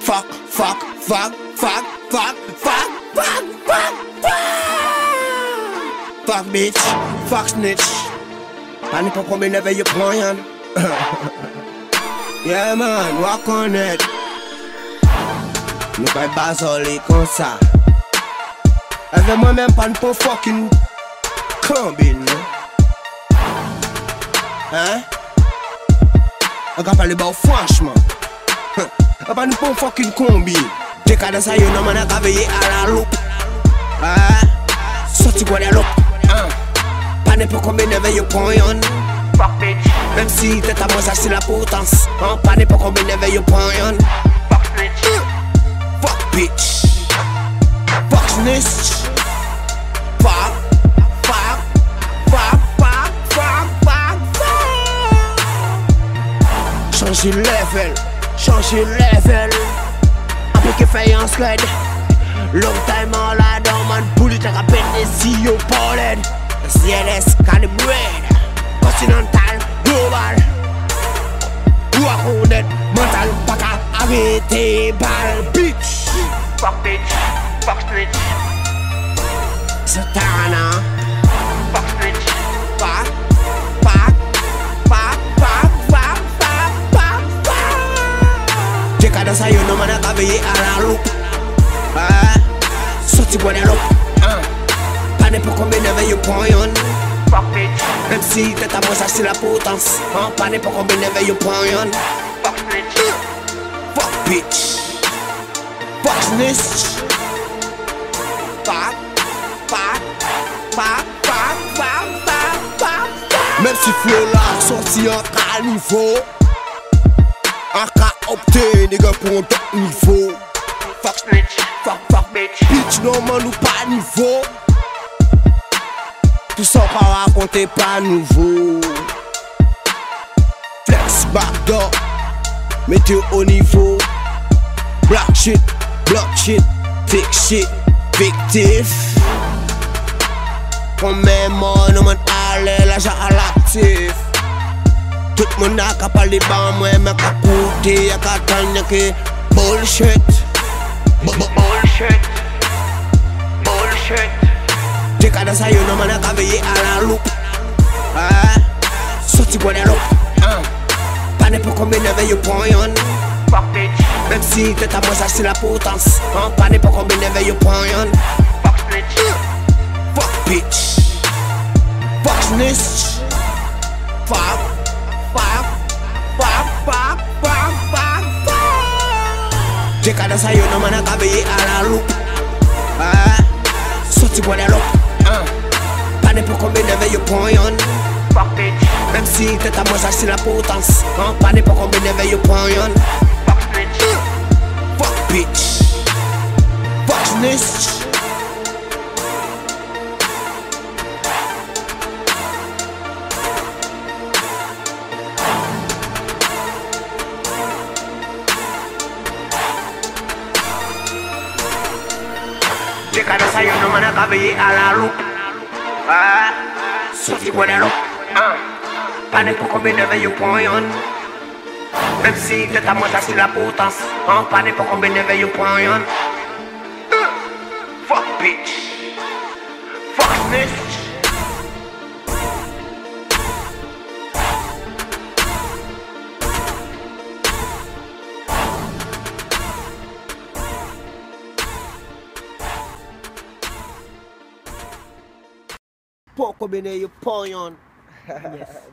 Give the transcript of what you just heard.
Fuck, fuck, fuck, fuck, fuck, fuck, fuck, fuck, fuck. Fuck bitch, fuck snitch. Pani pou kombe neve yo pran yan. Yeah man, walk on it. Nou kay bazoli kon sa. Eve mwen men pan pou fucking kombin. Hein? A ka pale ba ou franchman. Papa nous pas fucking combi. Décadence à yon, man a veillé à la loupe. Ah, sorti Guadeloupe. Ah, pas n'importe combien de veille au coin. Même si t'es à moi, ça c'est la potence. Ah, pas n'importe combien de veille au coin. Fuck bitch. Fuck bitch. Fuck snitch. Fuck. Fuck. Fuck. Fuck. Fuck. Fuck. Changer level. Changer level. Appliquer faïence red. Long time all I don't man. Bullet like a pen. See you pollen. CLS calibrated. Continental. Global. Wakonet. Mental. Paka. Arrêtez. Bal. Bitch. fuck bitch, fuck Satana. fuck à travailler à la loupe. Sorti bon et loupe. Ah, pas n'importe combien de veilles pour yon. Même si t'es à moi, ça c'est la potence. Ah, pas n'importe combien de veilles pour yon. Fuck bitch. Fuck bitch. Fuck snitch. Fuck. Fuck. Fuck. Fuck. Fuck. Fuck. Fuck. Même si Fiola sorti en caniveau cas opté nigga pour un top niveau. Fuck snitch, fuck fuck. Bitch, Bitch non man ou pas niveau. Tout ça pas raconter pas nouveau. Flex backdoor Mettez au niveau. Black shit, block shit, fake shit, fictif. Combien mon man ale l'argent à l'actif tout moun a ka pali ba mwen Mwen ka koute, a ka tan ki Bullshit. Bullshit. Bullshit. Te ka dasa yo man a ka a la loup. Ah, soti gwen a loup. Ah, pane pou kombe neve yo pon yon. Mem si te ta mwen sasi la potans. Ah, pane pou pon yon. Fuck bitch. Fuck snitch. Fuck. Je ka dansa yo nan man a kabeye ala lou ah, Soti gwa de lop Pade pou konbe neve yo pon yon. Mem si te ta mwen saj si la potans. Pade pou konbe neve yo pon yon. Fuck bitch. Fuck snitch li ka dasa yoonu ah pane koko bi ne veyu point même si de ta moita sur la potence ah pane koko bi ne veyu point fuck bitch. Fuck this pork come in there, you pour on. Yes.